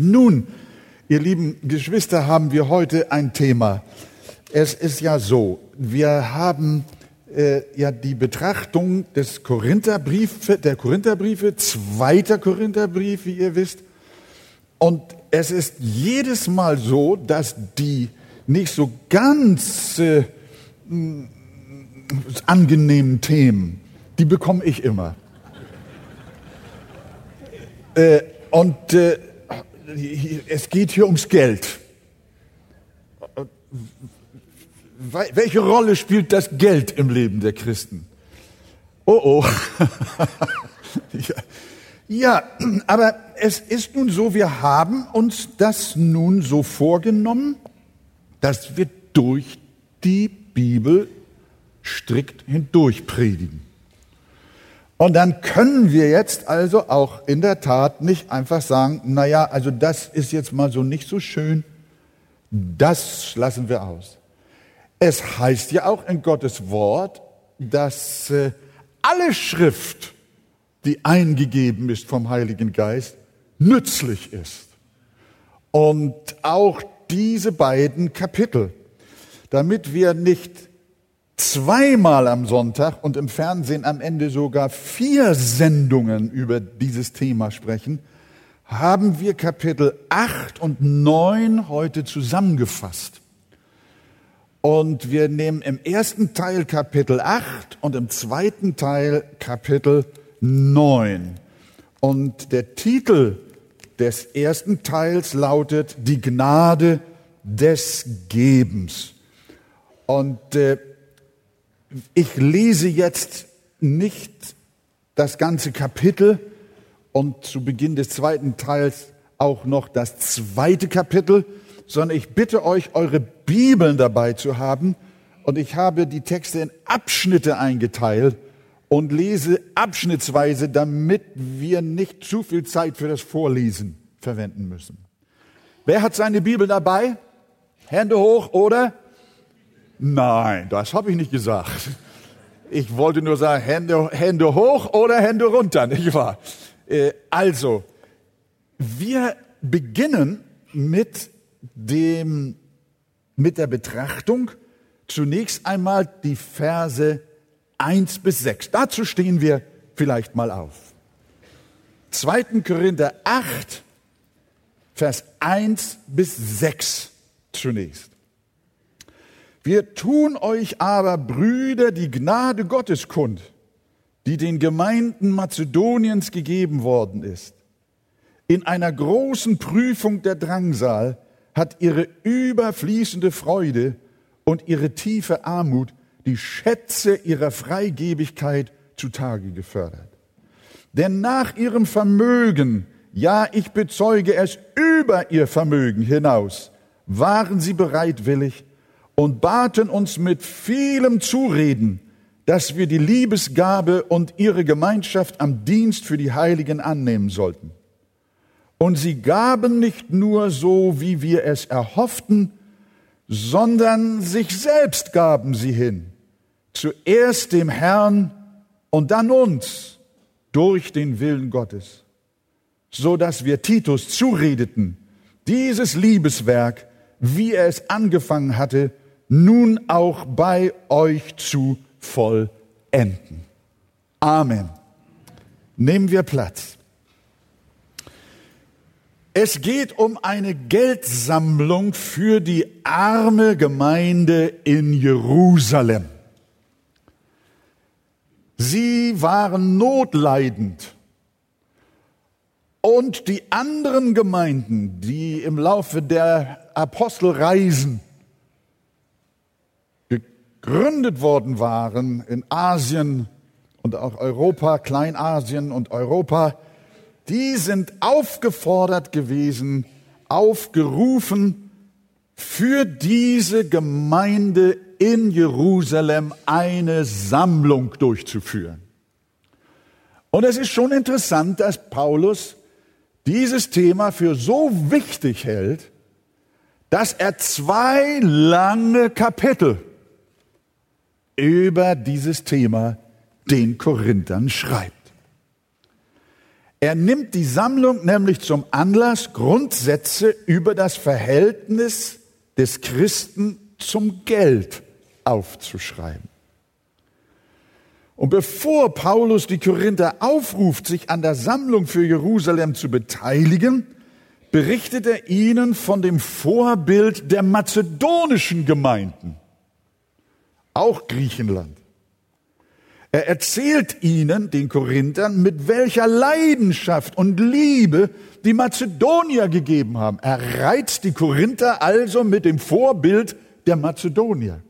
Nun, ihr lieben Geschwister, haben wir heute ein Thema. Es ist ja so, wir haben äh, ja die Betrachtung des Korintherbrief, der Korintherbriefe, zweiter Korintherbrief, wie ihr wisst. Und es ist jedes Mal so, dass die nicht so ganz äh, angenehmen Themen, die bekomme ich immer. Äh, und äh, es geht hier ums Geld. Welche Rolle spielt das Geld im Leben der Christen? Oh oh. ja. aber es ist nun so, wir haben uns das nun so vorgenommen, dass wir durch die Bibel strikt hindurch predigen. Und dann können wir jetzt also auch in der Tat nicht einfach sagen, na ja, also das ist jetzt mal so nicht so schön, das lassen wir aus. Es heißt ja auch in Gottes Wort, dass äh, alle Schrift, die eingegeben ist vom Heiligen Geist, nützlich ist. Und auch diese beiden Kapitel, damit wir nicht zweimal am Sonntag und im Fernsehen am Ende sogar vier Sendungen über dieses Thema sprechen, haben wir Kapitel 8 und 9 heute zusammengefasst. Und wir nehmen im ersten Teil Kapitel 8 und im zweiten Teil Kapitel 9. Und der Titel des ersten Teils lautet Die Gnade des Gebens. Und äh, ich lese jetzt nicht das ganze Kapitel und zu Beginn des zweiten Teils auch noch das zweite Kapitel, sondern ich bitte euch, eure Bibeln dabei zu haben. Und ich habe die Texte in Abschnitte eingeteilt und lese abschnittsweise, damit wir nicht zu viel Zeit für das Vorlesen verwenden müssen. Wer hat seine Bibel dabei? Hände hoch oder? Nein, das habe ich nicht gesagt. Ich wollte nur sagen, Hände, Hände hoch oder Hände runter, nicht wahr? Äh, also, wir beginnen mit dem, mit der Betrachtung zunächst einmal die Verse 1 bis 6. Dazu stehen wir vielleicht mal auf. 2. Korinther 8, Vers 1 bis 6 zunächst. Wir tun euch aber, Brüder, die Gnade Gottes kund, die den Gemeinden Mazedoniens gegeben worden ist. In einer großen Prüfung der Drangsal hat ihre überfließende Freude und ihre tiefe Armut die Schätze ihrer Freigebigkeit zutage gefördert. Denn nach ihrem Vermögen, ja, ich bezeuge es über ihr Vermögen hinaus, waren sie bereitwillig, und baten uns mit vielem Zureden, dass wir die Liebesgabe und ihre Gemeinschaft am Dienst für die Heiligen annehmen sollten. Und sie gaben nicht nur so, wie wir es erhofften, sondern sich selbst gaben sie hin, zuerst dem Herrn und dann uns durch den Willen Gottes, so dass wir Titus zuredeten, dieses Liebeswerk, wie er es angefangen hatte, nun auch bei euch zu vollenden. Amen. Nehmen wir Platz. Es geht um eine Geldsammlung für die arme Gemeinde in Jerusalem. Sie waren notleidend. Und die anderen Gemeinden, die im Laufe der Apostelreisen gegründet worden waren in Asien und auch Europa, Kleinasien und Europa, die sind aufgefordert gewesen, aufgerufen, für diese Gemeinde in Jerusalem eine Sammlung durchzuführen. Und es ist schon interessant, dass Paulus dieses Thema für so wichtig hält, dass er zwei lange Kapitel über dieses Thema den Korinthern schreibt. Er nimmt die Sammlung nämlich zum Anlass, Grundsätze über das Verhältnis des Christen zum Geld aufzuschreiben. Und bevor Paulus die Korinther aufruft, sich an der Sammlung für Jerusalem zu beteiligen, berichtet er ihnen von dem Vorbild der mazedonischen Gemeinden, auch Griechenland. Er erzählt ihnen, den Korinthern, mit welcher Leidenschaft und Liebe die Mazedonier gegeben haben. Er reizt die Korinther also mit dem Vorbild der Mazedonier.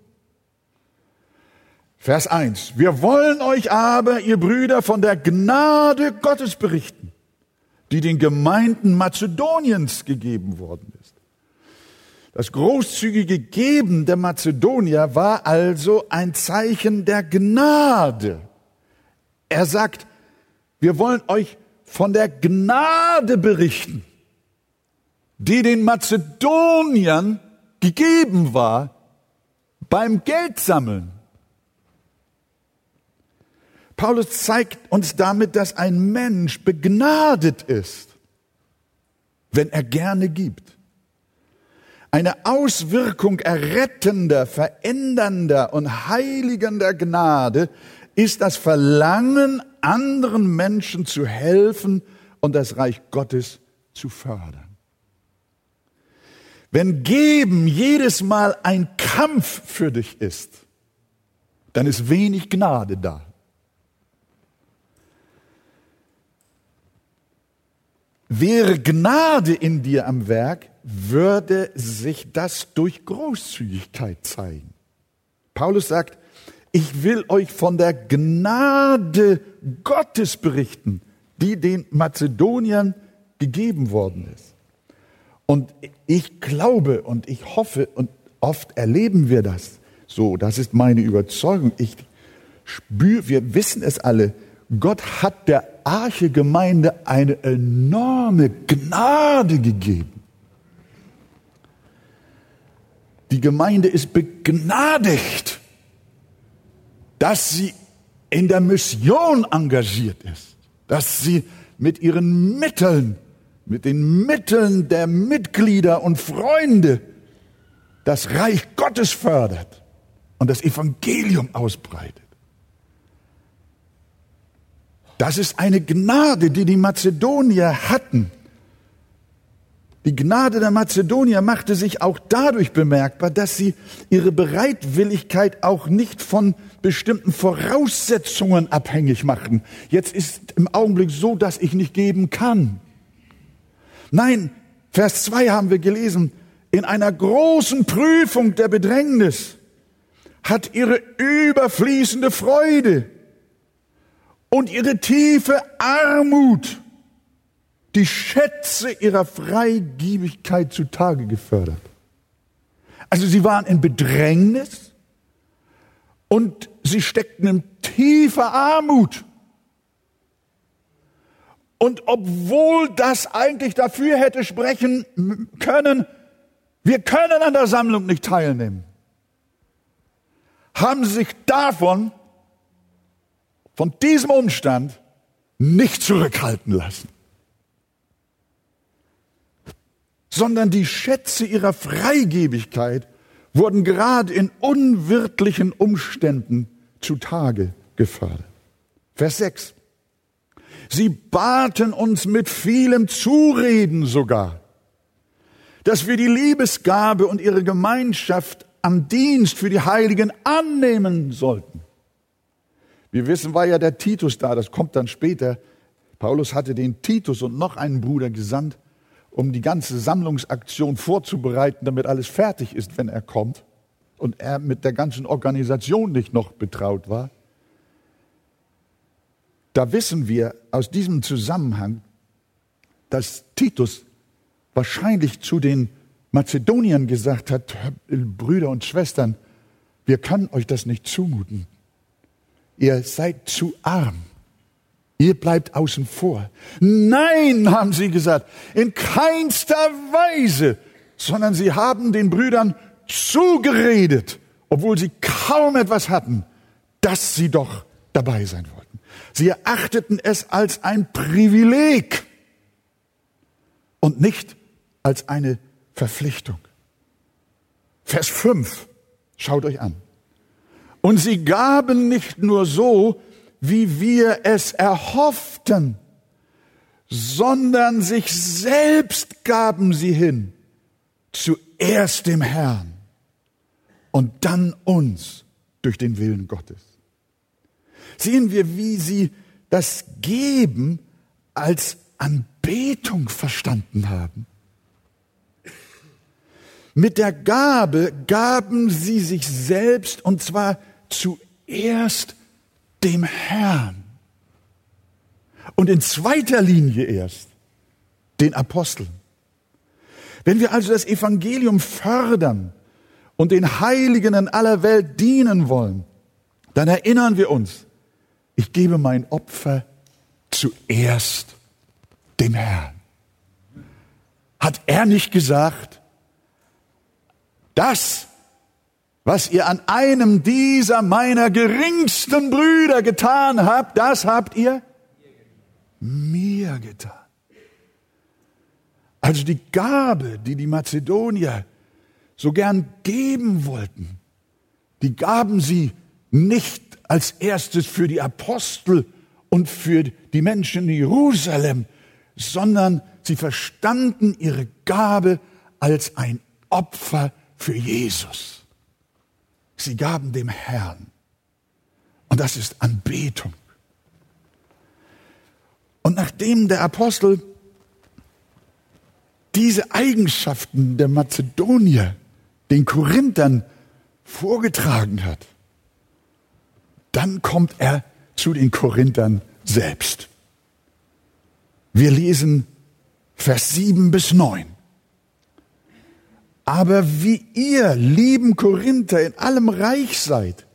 Vers 1. Wir wollen euch aber, ihr Brüder, von der Gnade Gottes berichten, die den Gemeinden Mazedoniens gegeben worden ist. Das großzügige Geben der Mazedonier war also ein Zeichen der Gnade. Er sagt, wir wollen euch von der Gnade berichten, die den Mazedoniern gegeben war beim Geldsammeln. Paulus zeigt uns damit, dass ein Mensch begnadet ist, wenn er gerne gibt. Eine Auswirkung errettender, verändernder und heiligender Gnade ist das Verlangen, anderen Menschen zu helfen und das Reich Gottes zu fördern. Wenn Geben jedes Mal ein Kampf für dich ist, dann ist wenig Gnade da. Wäre Gnade in dir am Werk, würde sich das durch Großzügigkeit zeigen. Paulus sagt, ich will euch von der Gnade Gottes berichten, die den Mazedoniern gegeben worden ist. Und ich glaube und ich hoffe und oft erleben wir das so, das ist meine Überzeugung. Ich spüre, wir wissen es alle, Gott hat der Arche-Gemeinde eine enorme Gnade gegeben. Die Gemeinde ist begnadigt, dass sie in der Mission engagiert ist, dass sie mit ihren Mitteln, mit den Mitteln der Mitglieder und Freunde das Reich Gottes fördert und das Evangelium ausbreitet. Das ist eine Gnade, die die Mazedonier hatten. Die Gnade der Mazedonier machte sich auch dadurch bemerkbar, dass sie ihre Bereitwilligkeit auch nicht von bestimmten Voraussetzungen abhängig machten. Jetzt ist im Augenblick so, dass ich nicht geben kann. Nein, Vers 2 haben wir gelesen, in einer großen Prüfung der Bedrängnis hat ihre überfließende Freude und ihre tiefe Armut die Schätze ihrer Freigiebigkeit zutage gefördert. Also sie waren in Bedrängnis und sie steckten in tiefer Armut. Und obwohl das eigentlich dafür hätte sprechen können, wir können an der Sammlung nicht teilnehmen, haben sie sich davon von diesem Umstand nicht zurückhalten lassen, sondern die Schätze ihrer Freigebigkeit wurden gerade in unwirtlichen Umständen zutage gefördert. Vers 6. Sie baten uns mit vielem Zureden sogar, dass wir die Liebesgabe und ihre Gemeinschaft am Dienst für die Heiligen annehmen sollten. Wir wissen, war ja der Titus da, das kommt dann später. Paulus hatte den Titus und noch einen Bruder gesandt, um die ganze Sammlungsaktion vorzubereiten, damit alles fertig ist, wenn er kommt und er mit der ganzen Organisation nicht noch betraut war. Da wissen wir aus diesem Zusammenhang, dass Titus wahrscheinlich zu den Mazedoniern gesagt hat, Brüder und Schwestern, wir können euch das nicht zumuten ihr seid zu arm. Ihr bleibt außen vor. Nein, haben sie gesagt, in keinster Weise, sondern sie haben den Brüdern zugeredet, obwohl sie kaum etwas hatten, dass sie doch dabei sein wollten. Sie erachteten es als ein Privileg und nicht als eine Verpflichtung. Vers 5, schaut euch an. Und sie gaben nicht nur so, wie wir es erhofften, sondern sich selbst gaben sie hin, zuerst dem Herrn und dann uns durch den Willen Gottes. Sehen wir, wie sie das Geben als Anbetung verstanden haben. Mit der Gabe gaben sie sich selbst und zwar zuerst dem Herrn und in zweiter Linie erst den Aposteln. Wenn wir also das Evangelium fördern und den Heiligen in aller Welt dienen wollen, dann erinnern wir uns, ich gebe mein Opfer zuerst dem Herrn. Hat er nicht gesagt, das, was ihr an einem dieser meiner geringsten Brüder getan habt, das habt ihr mir getan. Also die Gabe, die die Mazedonier so gern geben wollten, die gaben sie nicht als erstes für die Apostel und für die Menschen in Jerusalem, sondern sie verstanden ihre Gabe als ein Opfer für Jesus. Sie gaben dem Herrn. Und das ist Anbetung. Und nachdem der Apostel diese Eigenschaften der Mazedonier den Korinthern vorgetragen hat, dann kommt er zu den Korinthern selbst. Wir lesen Vers 7 bis 9. Aber wie ihr, lieben Korinther, in allem reich seid,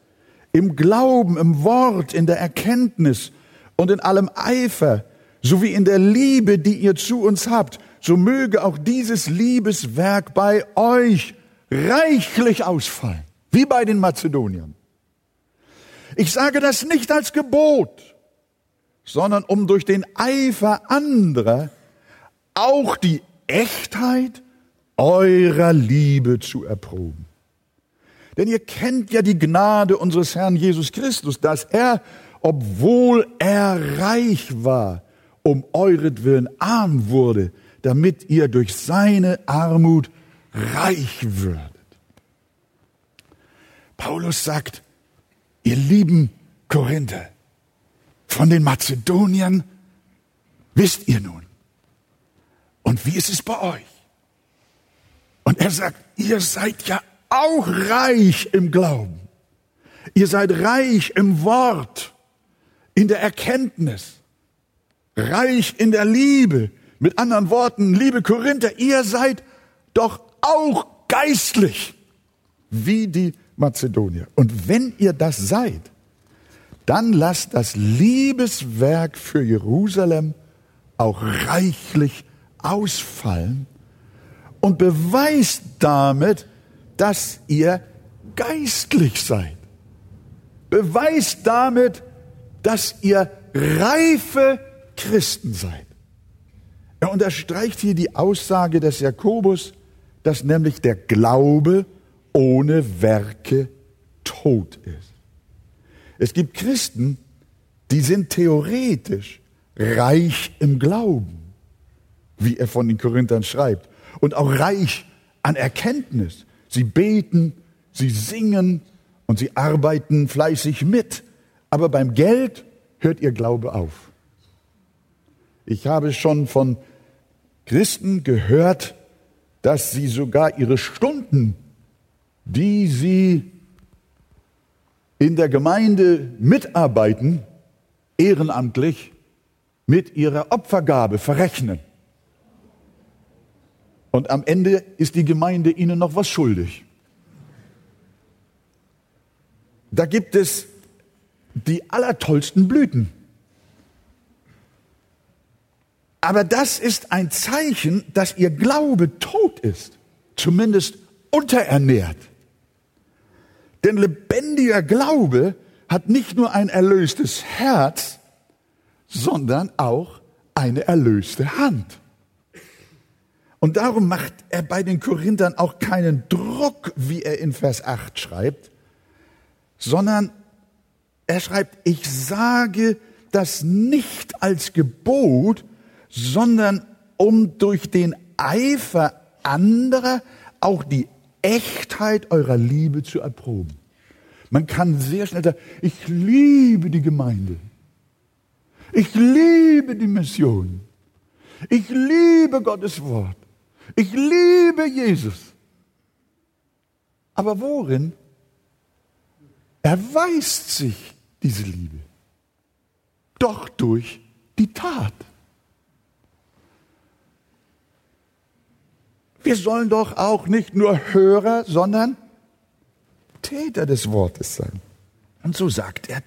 im Glauben, im Wort, in der Erkenntnis und in allem Eifer, sowie in der Liebe, die ihr zu uns habt, so möge auch dieses Liebeswerk bei euch reichlich ausfallen, wie bei den Mazedoniern. Ich sage das nicht als Gebot, sondern um durch den Eifer anderer auch die Echtheit eurer Liebe zu erproben. Denn ihr kennt ja die Gnade unseres Herrn Jesus Christus, dass er, obwohl er reich war, um euretwillen arm wurde, damit ihr durch seine Armut reich würdet. Paulus sagt, ihr lieben Korinther, von den Mazedoniern wisst ihr nun. Und wie ist es bei euch? Und er sagt, ihr seid ja auch reich im Glauben. Ihr seid reich im Wort, in der Erkenntnis, reich in der Liebe. Mit anderen Worten, liebe Korinther, ihr seid doch auch geistlich wie die Mazedonier. Und wenn ihr das seid, dann lasst das Liebeswerk für Jerusalem auch reichlich ausfallen und beweist damit, dass ihr geistlich seid. Beweist damit, dass ihr reife Christen seid. Er unterstreicht hier die Aussage des Jakobus, dass nämlich der Glaube ohne Werke tot ist. Es gibt Christen, die sind theoretisch reich im Glauben, wie er von den Korinthern schreibt und auch reich an Erkenntnis. Sie beten, sie singen und sie arbeiten fleißig mit. Aber beim Geld hört ihr Glaube auf. Ich habe schon von Christen gehört, dass sie sogar ihre Stunden, die sie in der Gemeinde mitarbeiten, ehrenamtlich mit ihrer Opfergabe verrechnen. Und am Ende ist die Gemeinde ihnen noch was schuldig. Da gibt es die allertollsten Blüten. Aber das ist ein Zeichen, dass ihr Glaube tot ist, zumindest unterernährt. Denn lebendiger Glaube hat nicht nur ein erlöstes Herz, sondern auch eine erlöste Hand. Und darum macht er bei den Korinthern auch keinen Druck, wie er in Vers 8 schreibt, sondern er schreibt, ich sage das nicht als Gebot, sondern um durch den Eifer anderer auch die Echtheit eurer Liebe zu erproben. Man kann sehr schnell sagen, ich liebe die Gemeinde. Ich liebe die Mission. Ich liebe Gottes Wort. Ich liebe Jesus. Aber worin erweist sich diese Liebe? Doch durch die Tat. Wir sollen doch auch nicht nur Hörer, sondern Täter des Wortes sein. Und so sagt er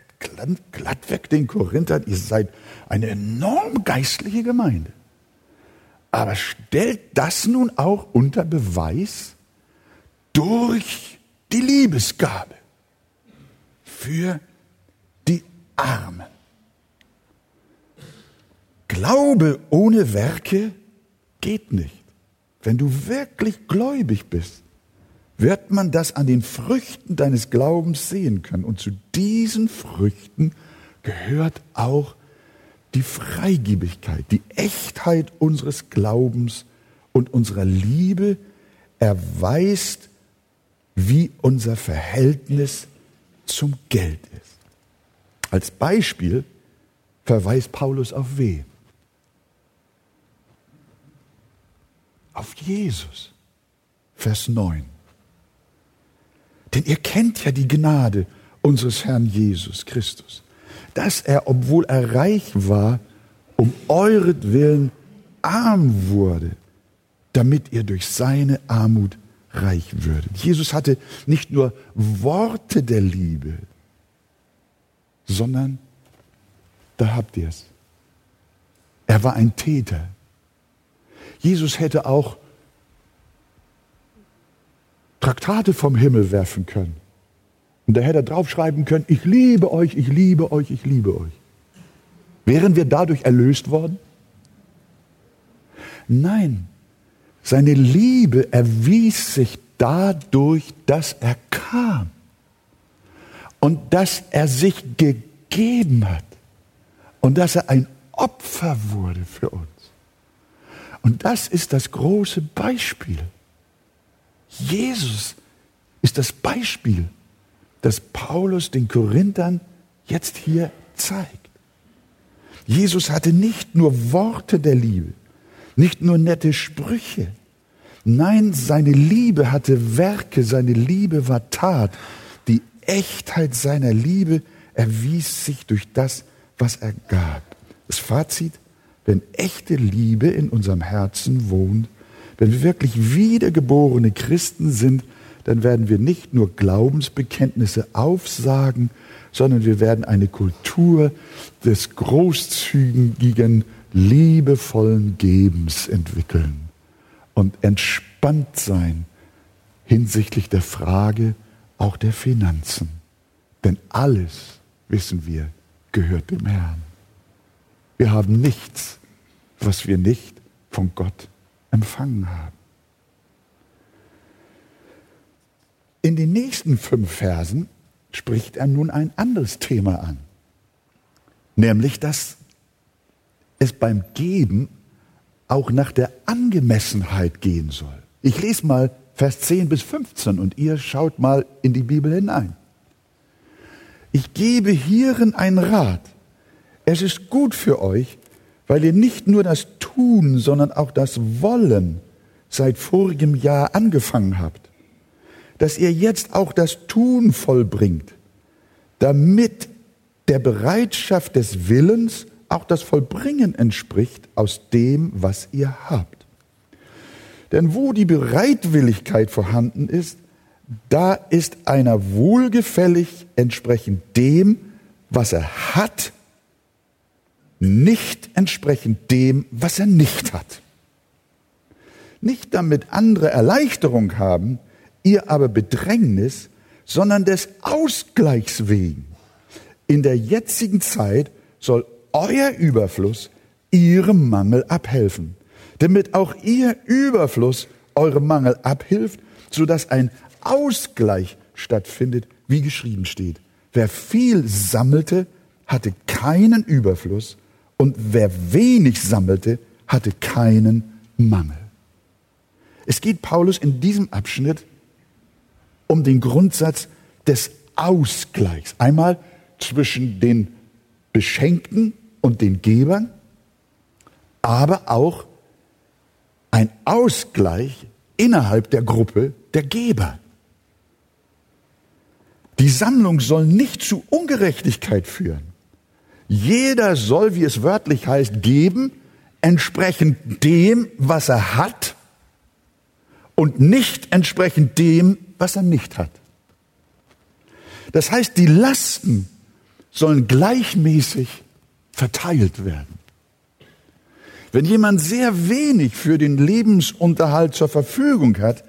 glattweg den Korinthern, ihr seid eine enorm geistliche Gemeinde. Aber stellt das nun auch unter Beweis durch die Liebesgabe für die Armen. Glaube ohne Werke geht nicht. Wenn du wirklich gläubig bist, wird man das an den Früchten deines Glaubens sehen können. Und zu diesen Früchten gehört auch die Freigebigkeit, die Echtheit unseres Glaubens und unserer Liebe erweist, wie unser Verhältnis zum Geld ist. Als Beispiel verweist Paulus auf wen? auf Jesus. Vers 9. Denn ihr kennt ja die Gnade unseres Herrn Jesus Christus, dass er, obwohl er reich war, um euretwillen arm wurde, damit ihr durch seine Armut reich würdet. Jesus hatte nicht nur Worte der Liebe, sondern, da habt ihr es, er war ein Täter. Jesus hätte auch Traktate vom Himmel werfen können. Und da hätte er draufschreiben können, ich liebe euch, ich liebe euch, ich liebe euch. Wären wir dadurch erlöst worden? Nein, seine Liebe erwies sich dadurch, dass er kam und dass er sich gegeben hat und dass er ein Opfer wurde für uns. Und das ist das große Beispiel. Jesus ist das Beispiel, das Paulus den Korinthern jetzt hier zeigt. Jesus hatte nicht nur Worte der Liebe, nicht nur nette Sprüche. Nein, seine Liebe hatte Werke, seine Liebe war Tat. Die Echtheit seiner Liebe erwies sich durch das, was er gab. Das Fazit, wenn echte Liebe in unserem Herzen wohnt, wenn wir wirklich wiedergeborene Christen sind, dann werden wir nicht nur Glaubensbekenntnisse aufsagen, sondern wir werden eine Kultur des großzügigen, liebevollen Gebens entwickeln und entspannt sein hinsichtlich der Frage auch der Finanzen. Denn alles, wissen wir, gehört dem Herrn. Wir haben nichts, was wir nicht von Gott empfangen haben. In den nächsten fünf Versen spricht er nun ein anderes Thema an, nämlich dass es beim Geben auch nach der Angemessenheit gehen soll. Ich lese mal Vers 10 bis 15 und ihr schaut mal in die Bibel hinein. Ich gebe hierin einen Rat es ist gut für euch, weil ihr nicht nur das Tun, sondern auch das Wollen seit vorigem Jahr angefangen habt, dass ihr jetzt auch das Tun vollbringt, damit der Bereitschaft des Willens auch das Vollbringen entspricht aus dem, was ihr habt. Denn wo die Bereitwilligkeit vorhanden ist, da ist einer wohlgefällig entsprechend dem, was er hat, nicht entsprechend dem, was er nicht hat. Nicht damit andere Erleichterung haben, ihr aber Bedrängnis, sondern des Ausgleichs wegen. In der jetzigen Zeit soll euer Überfluss ihrem Mangel abhelfen, damit auch ihr Überfluss eurem Mangel abhilft, sodass ein Ausgleich stattfindet, wie geschrieben steht. Wer viel sammelte, hatte keinen Überfluss und wer wenig sammelte, hatte keinen Mangel. Es geht Paulus in diesem Abschnitt um den Grundsatz des Ausgleichs. Einmal zwischen den Beschenkten und den Gebern, aber auch ein Ausgleich innerhalb der Gruppe der Geber. Die Sammlung soll nicht zu Ungerechtigkeit führen. Jeder soll, wie es wörtlich heißt, geben, entsprechend dem, was er hat und nicht entsprechend dem, was er nicht hat. Das heißt, die Lasten sollen gleichmäßig verteilt werden. Wenn jemand sehr wenig für den Lebensunterhalt zur Verfügung hat,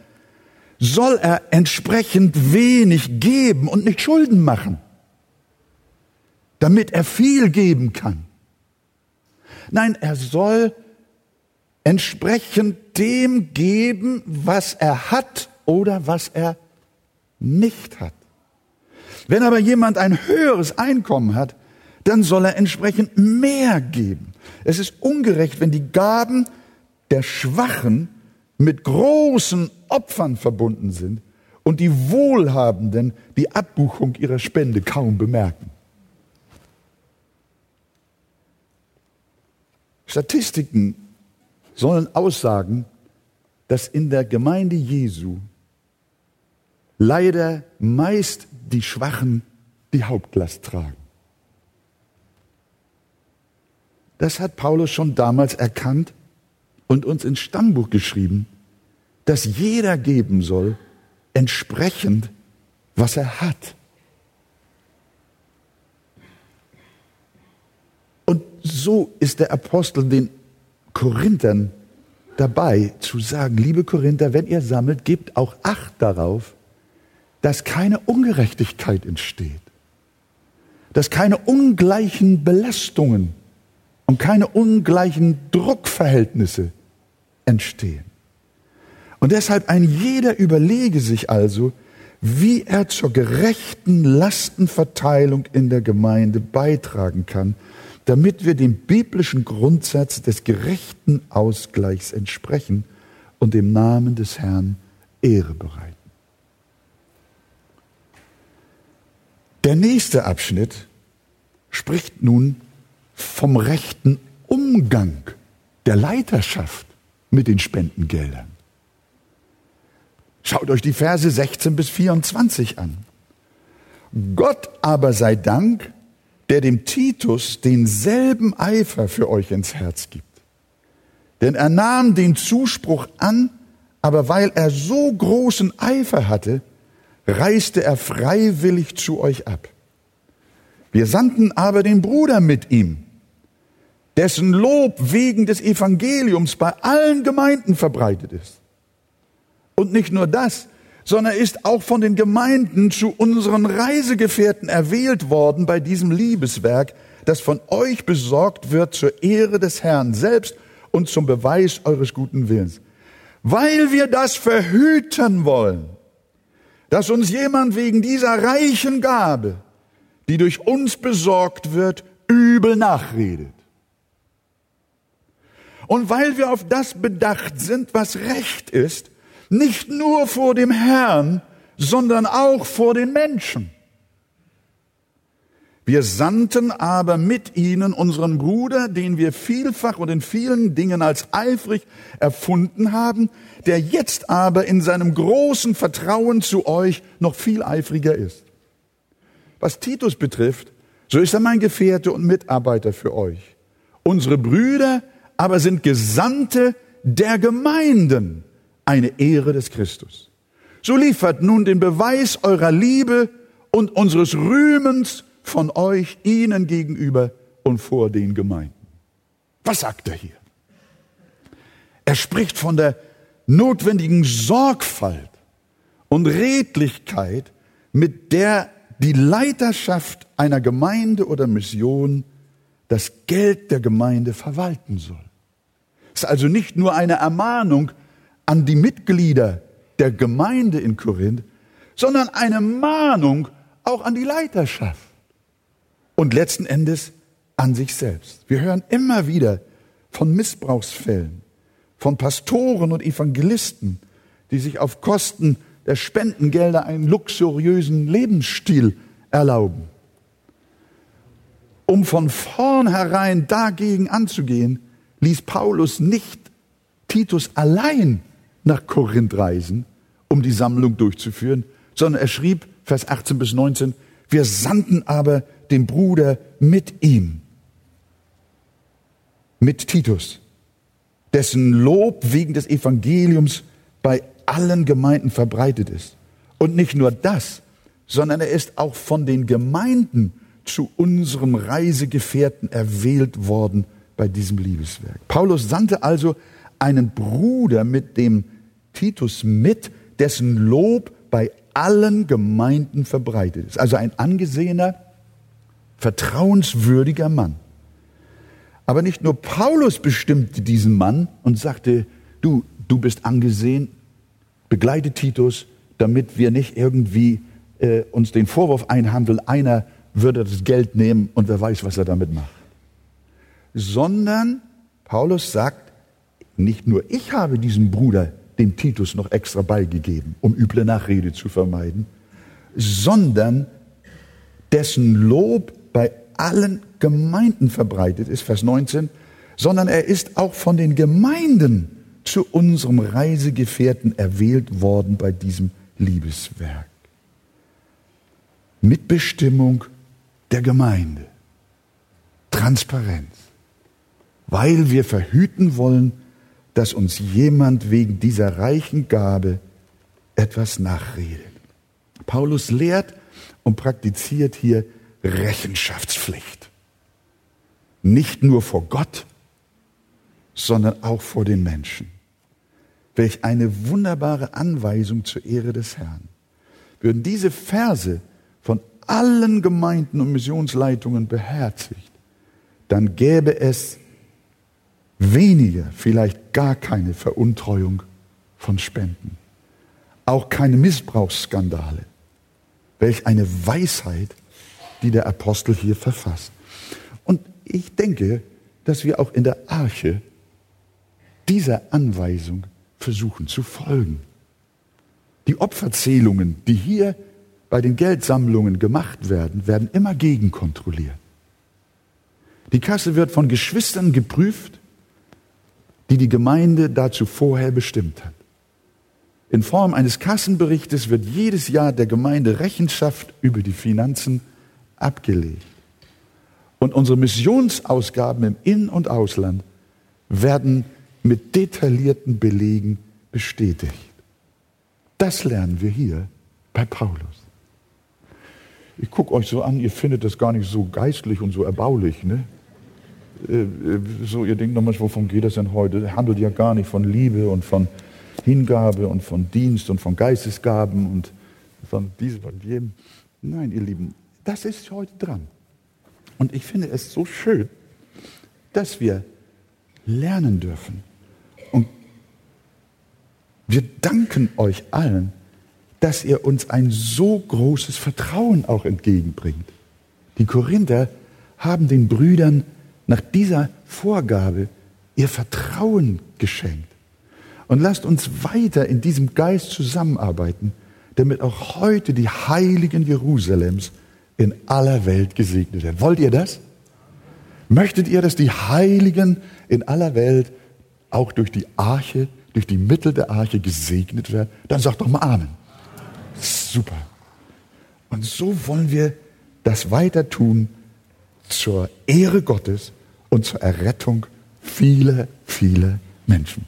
soll er entsprechend wenig geben und nicht Schulden machen, damit er viel geben kann. Nein, er soll entsprechend dem geben, was er hat oder was er nicht hat. Wenn aber jemand ein höheres Einkommen hat, dann soll er entsprechend mehr geben. Es ist ungerecht, wenn die Gaben der Schwachen mit großen Opfern verbunden sind und die Wohlhabenden die Abbuchung ihrer Spende kaum bemerken. Statistiken sollen aussagen, dass in der Gemeinde Jesu leider meist die Schwachen die Hauptlast tragen. Das hat Paulus schon damals erkannt und uns ins Stammbuch geschrieben, dass jeder geben soll, entsprechend, was er hat. Und so ist der Apostel den Korinthern dabei zu sagen, liebe Korinther, wenn ihr sammelt, gebt auch Acht darauf, dass keine Ungerechtigkeit entsteht, dass keine ungleichen Belastungen und keine ungleichen Druckverhältnisse entstehen. Und deshalb ein jeder überlege sich also, wie er zur gerechten Lastenverteilung in der Gemeinde beitragen kann, damit wir dem biblischen Grundsatz des gerechten Ausgleichs entsprechen und dem Namen des Herrn Ehre bereiten. Der nächste Abschnitt spricht nun vom rechten Umgang der Leiterschaft mit den Spendengeldern. Schaut euch die Verse 16 bis 24 an. Gott aber sei Dank, der dem Titus denselben Eifer für euch ins Herz gibt. Denn er nahm den Zuspruch an, aber weil er so großen Eifer hatte, reiste er freiwillig zu euch ab. Wir sandten aber den Bruder mit ihm, dessen Lob wegen des Evangeliums bei allen Gemeinden verbreitet ist. Und nicht nur das, sondern er ist auch von den Gemeinden zu unseren Reisegefährten erwählt worden bei diesem Liebeswerk, das von euch besorgt wird zur Ehre des Herrn selbst und zum Beweis eures guten Willens. Weil wir das verhüten wollen, dass uns jemand wegen dieser reichen Gabe, die durch uns besorgt wird, übel nachredet. Und weil wir auf das bedacht sind, was recht ist, nicht nur vor dem Herrn, sondern auch vor den Menschen. Wir sandten aber mit ihnen unseren Bruder, den wir vielfach und in vielen Dingen als eifrig erfunden haben, der jetzt aber in seinem großen Vertrauen zu euch noch viel eifriger ist. Was Titus betrifft, so ist er mein Gefährte und Mitarbeiter für euch. Unsere Brüder aber sind Gesandte der Gemeinden, eine Ehre des Christus. So liefert nun den Beweis eurer Liebe und unseres Rühmens von euch ihnen gegenüber und vor den Gemeinden. Was sagt er hier? Er spricht von der notwendigen Sorgfalt und Redlichkeit, mit der die Leiterschaft einer Gemeinde oder Mission das Geld der Gemeinde verwalten soll. Es ist also nicht nur eine Ermahnung an die Mitglieder der Gemeinde in Korinth, sondern eine Mahnung auch an die Leiterschaft und letzten Endes an sich selbst. Wir hören immer wieder von Missbrauchsfällen, von Pastoren und Evangelisten, die sich auf Kosten der Spendengelder einen luxuriösen Lebensstil erlauben. Um von vornherein dagegen anzugehen, ließ Paulus nicht Titus allein nach Korinth reisen, um die Sammlung durchzuführen, sondern er schrieb, Vers 18 bis 19, wir sandten aber den Bruder mit ihm, mit Titus, dessen Lob wegen des Evangeliums bei allen Gemeinden verbreitet ist. Und nicht nur das, sondern er ist auch von den Gemeinden zu unserem Reisegefährten erwählt worden bei diesem Liebeswerk. Paulus sandte also einen Bruder mit dem Titus mit, dessen Lob bei allen Gemeinden verbreitet ist. Also ein angesehener, vertrauenswürdiger Mann. Aber nicht nur Paulus bestimmte diesen Mann und sagte, du, du bist angesehen, begleite Titus, damit wir nicht irgendwie äh, uns den Vorwurf einhandeln, einer würde das Geld nehmen und wer weiß, was er damit macht. Sondern Paulus sagt, nicht nur ich habe diesem Bruder, dem Titus, noch extra beigegeben, um üble Nachrede zu vermeiden, sondern dessen Lob bei allen Gemeinden verbreitet ist, Vers 19, sondern er ist auch von den Gemeinden zu unserem Reisegefährten erwählt worden bei diesem Liebeswerk. Mitbestimmung der Gemeinde. Transparenz. Weil wir verhüten wollen, dass uns jemand wegen dieser reichen Gabe etwas nachredet. Paulus lehrt und praktiziert hier Rechenschaftspflicht. Nicht nur vor Gott, sondern auch vor den Menschen. Welch eine wunderbare Anweisung zur Ehre des Herrn. Würden diese Verse von allen Gemeinden und Missionsleitungen beherzigt, dann gäbe es weniger, vielleicht gar keine Veruntreuung von Spenden. Auch keine Missbrauchsskandale. Welch eine Weisheit, die der Apostel hier verfasst. Und ich denke, dass wir auch in der Arche dieser Anweisung versuchen zu folgen. Die Opferzählungen, die hier bei den Geldsammlungen gemacht werden, werden immer gegenkontrolliert. Die Kasse wird von Geschwistern geprüft, die die Gemeinde dazu vorher bestimmt hat. In Form eines Kassenberichtes wird jedes Jahr der Gemeinde Rechenschaft über die Finanzen abgelegt. Und unsere Missionsausgaben im In- und Ausland werden mit detaillierten Belegen bestätigt. Das lernen wir hier bei Paulus. Ich gucke euch so an, ihr findet das gar nicht so geistlich und so erbaulich. Ne? Äh, äh, so, ihr denkt nochmal, wovon geht das denn heute? Es handelt ja gar nicht von Liebe und von Hingabe und von Dienst und von Geistesgaben und von diesem und jedem. Nein, ihr Lieben, das ist heute dran. Und ich finde es so schön, dass wir lernen dürfen. Und wir danken euch allen, dass ihr uns ein so großes Vertrauen auch entgegenbringt. Die Korinther haben den Brüdern nach dieser Vorgabe ihr Vertrauen geschenkt. Und lasst uns weiter in diesem Geist zusammenarbeiten, damit auch heute die Heiligen Jerusalems in aller Welt gesegnet werden. Wollt ihr das? Möchtet ihr, dass die Heiligen in aller Welt auch durch die Arche, durch die Mittel der Arche gesegnet werden? Dann sagt doch mal Amen. Super. Und so wollen wir das weiter tun zur Ehre Gottes und zur Errettung vieler, vieler Menschen.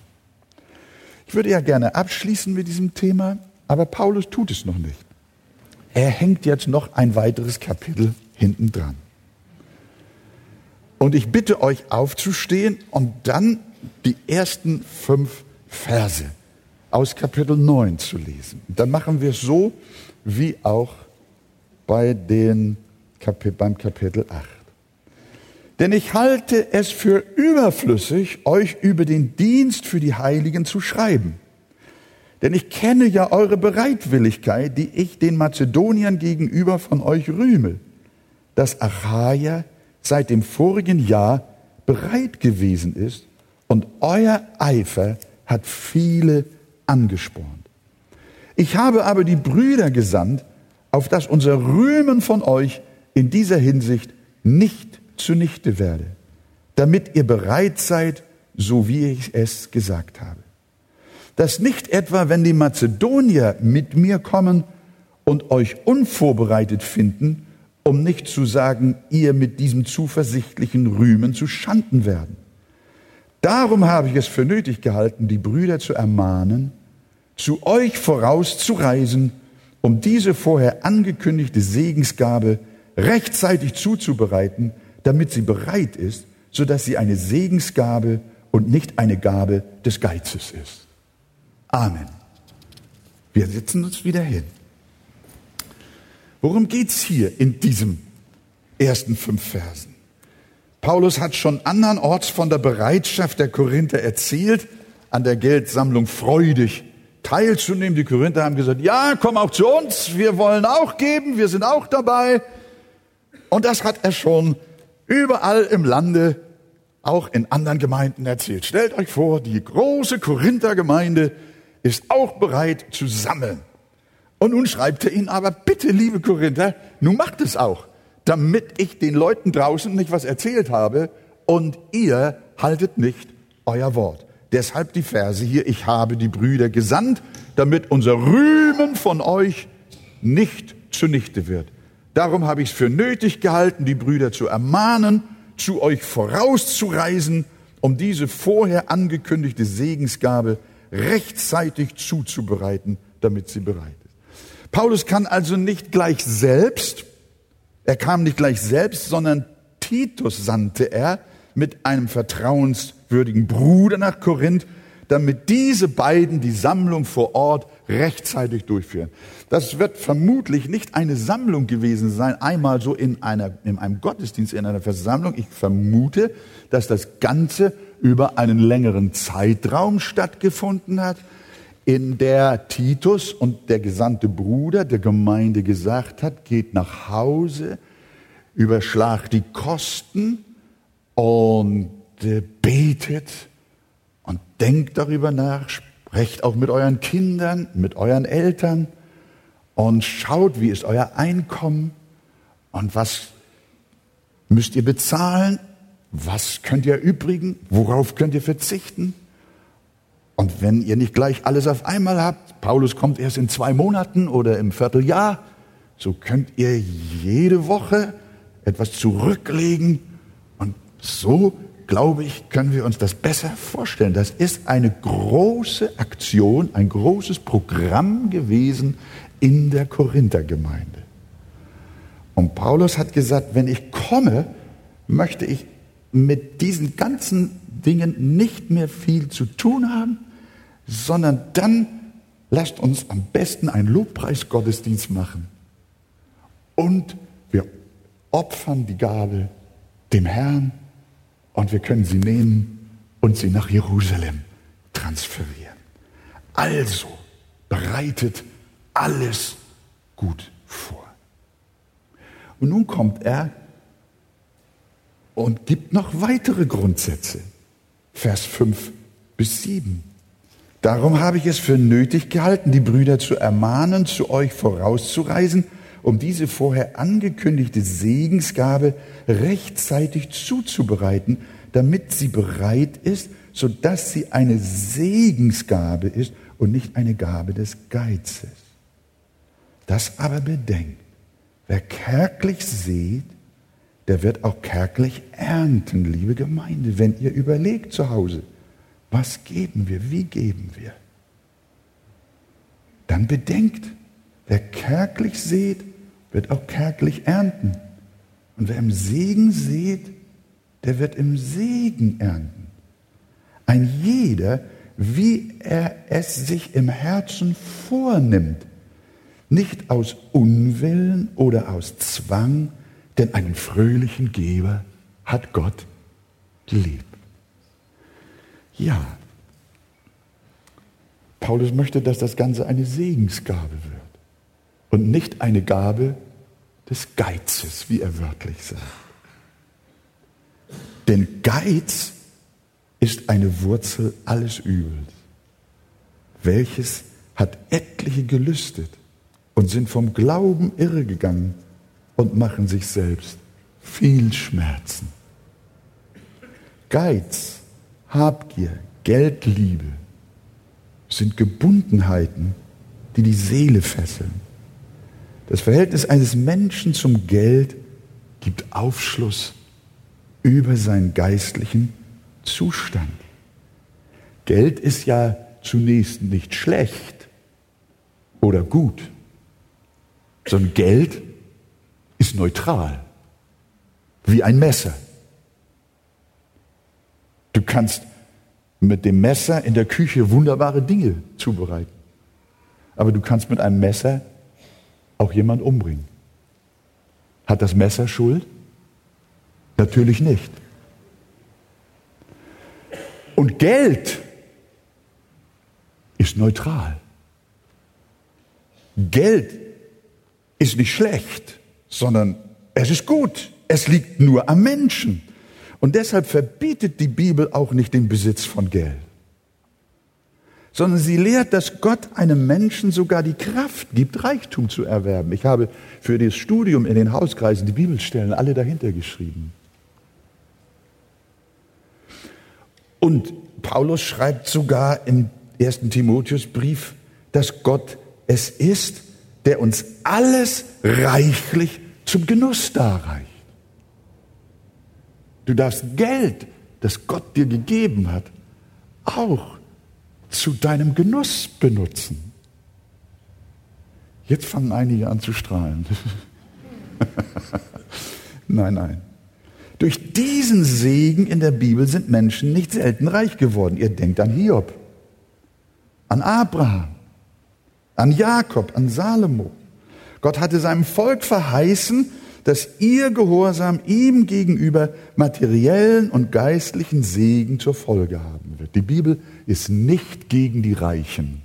Ich würde ja gerne abschließen mit diesem Thema, aber Paulus tut es noch nicht. Er hängt jetzt noch ein weiteres Kapitel hinten dran. Und ich bitte euch aufzustehen und dann die ersten fünf Verse aus Kapitel 9 zu lesen. Dann machen wir es so wie auch bei den Kapi beim Kapitel 8. Denn ich halte es für überflüssig, euch über den Dienst für die Heiligen zu schreiben. Denn ich kenne ja eure Bereitwilligkeit, die ich den Mazedoniern gegenüber von euch rühme, dass Achaia seit dem vorigen Jahr bereit gewesen ist und euer Eifer hat viele angespornt. Ich habe aber die Brüder gesandt, auf dass unser Rühmen von euch in dieser Hinsicht nicht zunichte werde, damit ihr bereit seid, so wie ich es gesagt habe. Dass nicht etwa, wenn die Mazedonier mit mir kommen und euch unvorbereitet finden, um nicht zu sagen, ihr mit diesem zuversichtlichen Rühmen zu Schanden werden. Darum habe ich es für nötig gehalten, die Brüder zu ermahnen, zu euch vorauszureisen, um diese vorher angekündigte Segensgabe rechtzeitig zuzubereiten, damit sie bereit ist, sodass sie eine Segensgabe und nicht eine Gabe des Geizes ist. Amen. Wir setzen uns wieder hin. Worum geht's hier in diesem ersten fünf Versen? Paulus hat schon andernorts von der Bereitschaft der Korinther erzählt, an der Geldsammlung freudig teilzunehmen. Die Korinther haben gesagt, ja, komm auch zu uns, wir wollen auch geben, wir sind auch dabei. Und das hat er schon überall im Lande, auch in anderen Gemeinden erzählt. Stellt euch vor, die große Korinther-Gemeinde ist auch bereit zu sammeln. Und nun schreibt er ihnen aber, bitte, liebe Korinther, nun macht es auch, damit ich den Leuten draußen nicht was erzählt habe und ihr haltet nicht euer Wort. Deshalb die Verse hier, ich habe die Brüder gesandt, damit unser Rühmen von euch nicht zunichte wird. Darum habe ich es für nötig gehalten, die Brüder zu ermahnen, zu euch vorauszureisen, um diese vorher angekündigte Segensgabe rechtzeitig zuzubereiten, damit sie bereit ist. Paulus kann also nicht gleich selbst, er kam nicht gleich selbst, sondern Titus sandte er mit einem vertrauenswürdigen Bruder nach Korinth, damit diese beiden die Sammlung vor Ort rechtzeitig durchführen. Das wird vermutlich nicht eine Sammlung gewesen sein, einmal so in, einer, in einem Gottesdienst, in einer Versammlung. Ich vermute, dass das Ganze über einen längeren Zeitraum stattgefunden hat, in der Titus und der gesandte Bruder der Gemeinde gesagt hat, geht nach Hause, überschlagt die Kosten und äh, betet und denkt darüber nach, sprecht auch mit euren Kindern, mit euren Eltern und schaut, wie ist euer Einkommen und was müsst ihr bezahlen was könnt ihr erübrigen? Worauf könnt ihr verzichten? Und wenn ihr nicht gleich alles auf einmal habt, Paulus kommt erst in zwei Monaten oder im Vierteljahr, so könnt ihr jede Woche etwas zurücklegen. Und so, glaube ich, können wir uns das besser vorstellen. Das ist eine große Aktion, ein großes Programm gewesen in der Korinthergemeinde. Und Paulus hat gesagt, wenn ich komme, möchte ich mit diesen ganzen Dingen nicht mehr viel zu tun haben, sondern dann lasst uns am besten einen Lobpreisgottesdienst machen. Und wir opfern die Gabe dem Herrn und wir können sie nehmen und sie nach Jerusalem transferieren. Also bereitet alles gut vor. Und nun kommt er und gibt noch weitere Grundsätze. Vers 5 bis 7. Darum habe ich es für nötig gehalten, die Brüder zu ermahnen, zu euch vorauszureisen, um diese vorher angekündigte Segensgabe rechtzeitig zuzubereiten, damit sie bereit ist, sodass sie eine Segensgabe ist und nicht eine Gabe des Geizes. Das aber bedenkt, wer kärglich seht, der wird auch kärglich ernten, liebe Gemeinde, wenn ihr überlegt zu Hause, was geben wir, wie geben wir. Dann bedenkt, wer kärglich sät, wird auch kärglich ernten. Und wer im Segen sät, der wird im Segen ernten. Ein jeder, wie er es sich im Herzen vornimmt, nicht aus Unwillen oder aus Zwang, denn einen fröhlichen Geber hat Gott lieb. Ja, Paulus möchte, dass das Ganze eine Segensgabe wird und nicht eine Gabe des Geizes, wie er wörtlich sagt. Denn Geiz ist eine Wurzel alles Übels, welches hat etliche gelüstet und sind vom Glauben irregegangen und machen sich selbst viel Schmerzen. Geiz, Habgier, Geldliebe sind Gebundenheiten, die die Seele fesseln. Das Verhältnis eines Menschen zum Geld gibt Aufschluss über seinen geistlichen Zustand. Geld ist ja zunächst nicht schlecht oder gut, sondern Geld ist neutral, wie ein Messer. Du kannst mit dem Messer in der Küche wunderbare Dinge zubereiten, aber du kannst mit einem Messer auch jemand umbringen. Hat das Messer Schuld? Natürlich nicht. Und Geld ist neutral. Geld ist nicht schlecht, sondern es ist gut. Es liegt nur am Menschen. Und deshalb verbietet die Bibel auch nicht den Besitz von Geld, sondern sie lehrt, dass Gott einem Menschen sogar die Kraft gibt, Reichtum zu erwerben. Ich habe für das Studium in den Hauskreisen die Bibelstellen alle dahinter geschrieben. Und Paulus schreibt sogar im ersten Timotheusbrief, dass Gott es ist, der uns alles reichlich zum Genuss darreicht. Du darfst Geld, das Gott dir gegeben hat, auch zu deinem Genuss benutzen. Jetzt fangen einige an zu strahlen. nein, nein. Durch diesen Segen in der Bibel sind Menschen nicht selten reich geworden. Ihr denkt an Hiob, an Abraham, an Jakob, an Salomo. Gott hatte seinem Volk verheißen, dass ihr Gehorsam ihm gegenüber materiellen und geistlichen Segen zur Folge haben wird. Die Bibel ist nicht gegen die Reichen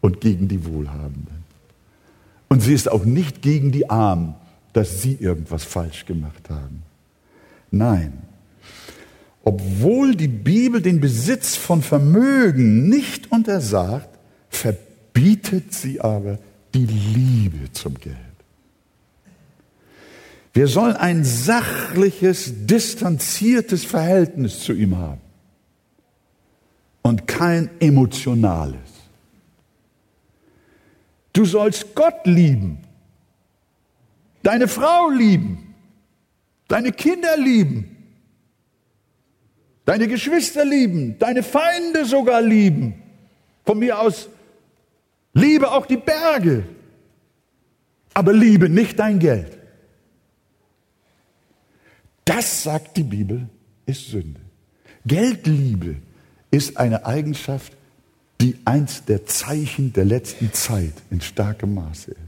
und gegen die Wohlhabenden. Und sie ist auch nicht gegen die Armen, dass sie irgendwas falsch gemacht haben. Nein. Obwohl die Bibel den Besitz von Vermögen nicht untersagt, verbietet sie aber die Liebe zum Geld. Wir sollen ein sachliches, distanziertes Verhältnis zu ihm haben und kein emotionales. Du sollst Gott lieben, deine Frau lieben, deine Kinder lieben, deine Geschwister lieben, deine Feinde sogar lieben. Von mir aus liebe auch die Berge, aber liebe nicht dein Geld. Das, sagt die Bibel, ist Sünde. Geldliebe ist eine Eigenschaft, die eins der Zeichen der letzten Zeit in starkem Maße ist.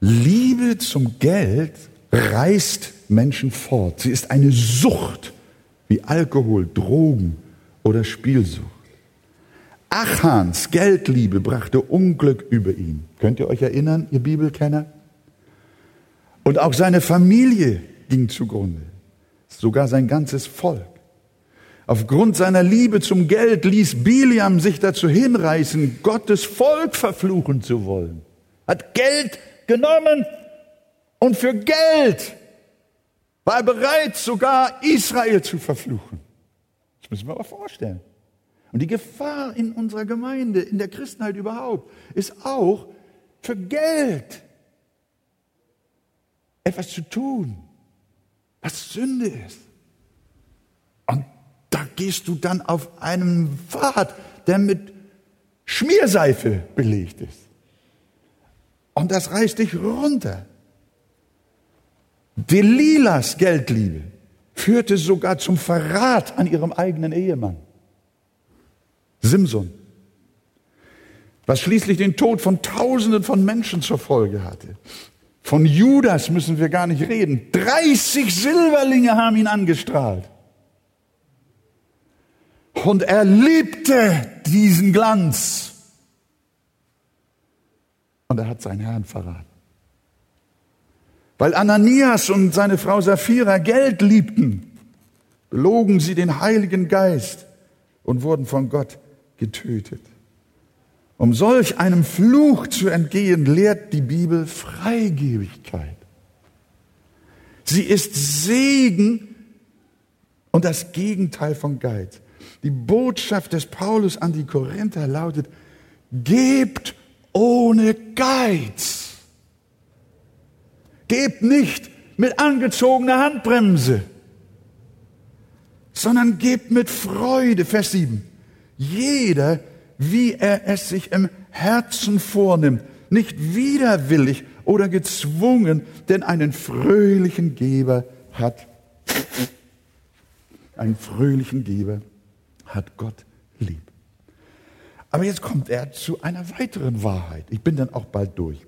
Liebe zum Geld reißt Menschen fort. Sie ist eine Sucht wie Alkohol, Drogen oder Spielsucht. Achans Geldliebe brachte Unglück über ihn. Könnt ihr euch erinnern, ihr Bibelkenner? Und auch seine Familie ging zugrunde, sogar sein ganzes Volk. Aufgrund seiner Liebe zum Geld ließ Biliam sich dazu hinreißen, Gottes Volk verfluchen zu wollen. Hat Geld genommen und für Geld war er bereit, sogar Israel zu verfluchen. Das müssen wir aber vorstellen. Und die Gefahr in unserer Gemeinde, in der Christenheit überhaupt, ist auch für Geld etwas zu tun, was Sünde ist. Und da gehst du dann auf einen Pfad, der mit Schmierseife belegt ist. Und das reißt dich runter. Delilahs Geldliebe führte sogar zum Verrat an ihrem eigenen Ehemann. Simson. Was schließlich den Tod von Tausenden von Menschen zur Folge hatte. Von Judas müssen wir gar nicht reden. 30 Silberlinge haben ihn angestrahlt. Und er liebte diesen Glanz. Und er hat seinen Herrn verraten. Weil Ananias und seine Frau Sapphira Geld liebten, belogen sie den Heiligen Geist und wurden von Gott getötet. Um solch einem Fluch zu entgehen, lehrt die Bibel Freigebigkeit. Sie ist Segen und das Gegenteil von Geiz. Die Botschaft des Paulus an die Korinther lautet, gebt ohne Geiz. Gebt nicht mit angezogener Handbremse, sondern gebt mit Freude. Vers 7. Jeder, wie er es sich im Herzen vornimmt, nicht widerwillig oder gezwungen, denn einen fröhlichen Geber hat. Einen fröhlichen Geber hat Gott lieb. Aber jetzt kommt er zu einer weiteren Wahrheit. Ich bin dann auch bald durch.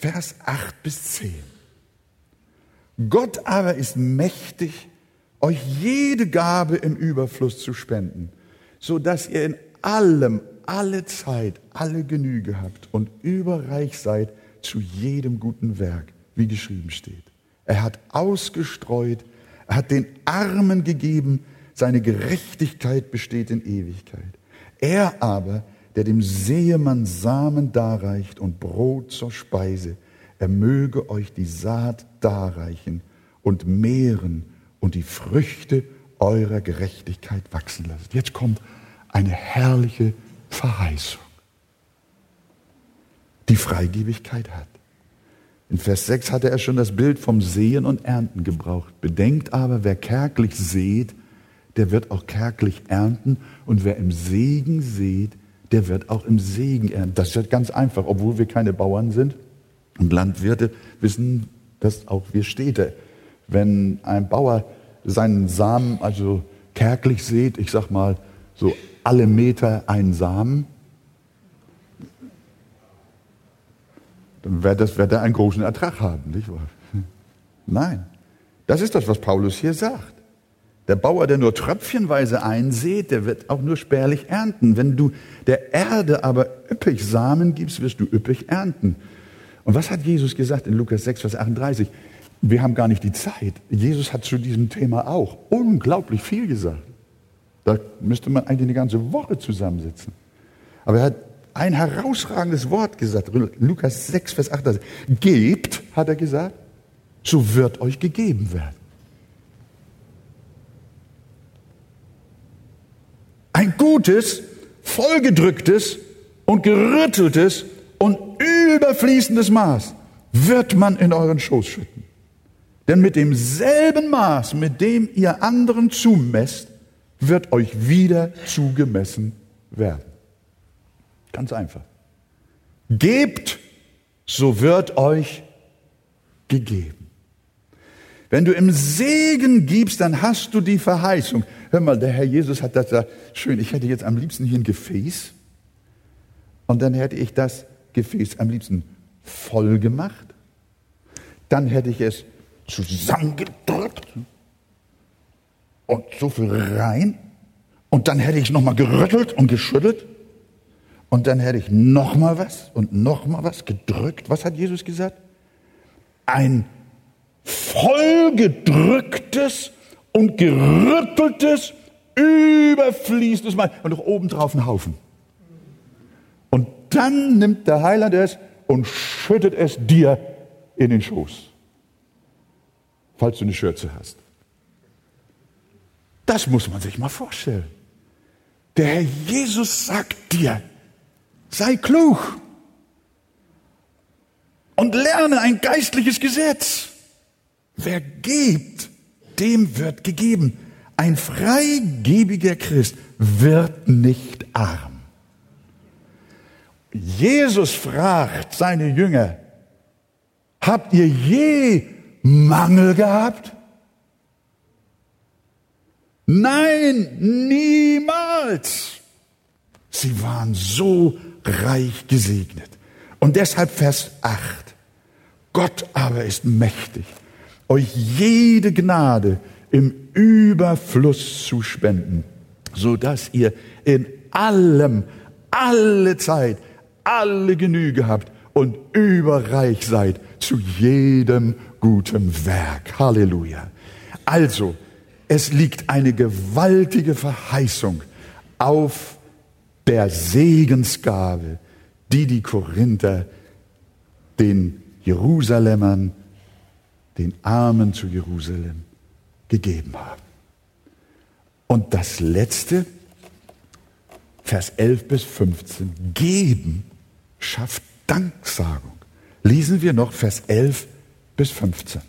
Vers 8 bis 10. Gott aber ist mächtig, euch jede Gabe im Überfluss zu spenden, so dass ihr in allem, alle Zeit, alle Genüge habt und überreich seid zu jedem guten Werk, wie geschrieben steht. Er hat ausgestreut, er hat den Armen gegeben, seine Gerechtigkeit besteht in Ewigkeit. Er aber, der dem Seemann Samen darreicht und Brot zur Speise, er möge euch die Saat darreichen und mehren und die Früchte eurer Gerechtigkeit wachsen lassen. Jetzt kommt eine herrliche Verheißung, die Freigebigkeit hat. In Vers 6 hatte er schon das Bild vom Sehen und Ernten gebraucht. Bedenkt aber, wer kärglich seht, der wird auch kärglich ernten. Und wer im Segen sät, der wird auch im Segen ernten. Das ist ganz einfach, obwohl wir keine Bauern sind. Und Landwirte wissen das auch wir Städte. Wenn ein Bauer seinen Samen also kärglich sät, ich sag mal so alle Meter einen Samen, dann wird, das, wird er einen großen Ertrag haben, nicht wahr? Nein, das ist das, was Paulus hier sagt. Der Bauer, der nur tröpfchenweise einsät, der wird auch nur spärlich ernten. Wenn du der Erde aber üppig Samen gibst, wirst du üppig ernten. Und was hat Jesus gesagt in Lukas 6, Vers 38? Wir haben gar nicht die Zeit. Jesus hat zu diesem Thema auch unglaublich viel gesagt. Da müsste man eigentlich eine ganze Woche zusammensitzen. Aber er hat ein herausragendes Wort gesagt. Lukas 6, Vers 38. Gebt, hat er gesagt, so wird euch gegeben werden. Ein gutes, vollgedrücktes und gerütteltes und überfließendes Maß wird man in euren Schoß schütten. Denn mit demselben Maß, mit dem ihr anderen zumesst, wird euch wieder zugemessen werden. Ganz einfach. Gebt, so wird euch gegeben. Wenn du im Segen gibst, dann hast du die Verheißung. Hör mal, der Herr Jesus hat das da schön. Ich hätte jetzt am liebsten hier ein Gefäß und dann hätte ich das Gefäß am liebsten voll gemacht. Dann hätte ich es zusammengedrückt und so viel rein. Und dann hätte ich nochmal gerüttelt und geschüttelt. Und dann hätte ich nochmal was und nochmal was gedrückt. Was hat Jesus gesagt? Ein vollgedrücktes und gerütteltes, überfließendes Mal und noch obendrauf einen Haufen. Und dann nimmt der Heiland es und schüttet es dir in den Schoß, falls du eine Schürze hast. Das muss man sich mal vorstellen. Der Herr Jesus sagt dir, sei klug und lerne ein geistliches Gesetz. Wer gibt, dem wird gegeben. Ein freigebiger Christ wird nicht arm. Jesus fragt seine Jünger, habt ihr je Mangel gehabt? Nein, niemals. Sie waren so reich gesegnet. Und deshalb Vers 8. Gott aber ist mächtig, euch jede Gnade im Überfluss zu spenden, so dass ihr in allem, alle Zeit, alle Genüge habt und überreich seid zu jedem guten Werk. Halleluja. Also, es liegt eine gewaltige Verheißung auf der Segensgabe, die die Korinther den Jerusalemern, den Armen zu Jerusalem gegeben haben. Und das letzte, Vers 11 bis 15, geben schafft Danksagung. Lesen wir noch Vers 11 bis 15.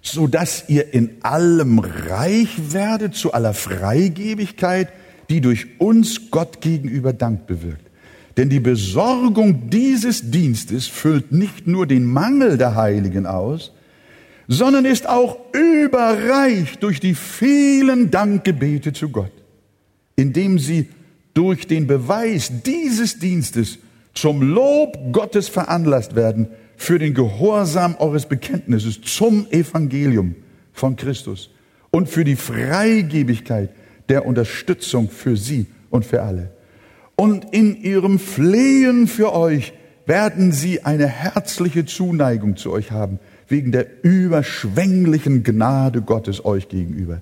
So dass ihr in allem reich werdet zu aller Freigebigkeit, die durch uns Gott gegenüber Dank bewirkt. Denn die Besorgung dieses Dienstes füllt nicht nur den Mangel der Heiligen aus, sondern ist auch überreich durch die vielen Dankgebete zu Gott, indem sie durch den Beweis dieses Dienstes zum Lob Gottes veranlasst werden für den Gehorsam eures Bekenntnisses zum Evangelium von Christus und für die Freigebigkeit der Unterstützung für sie und für alle. Und in ihrem Flehen für euch werden sie eine herzliche Zuneigung zu euch haben, wegen der überschwänglichen Gnade Gottes euch gegenüber.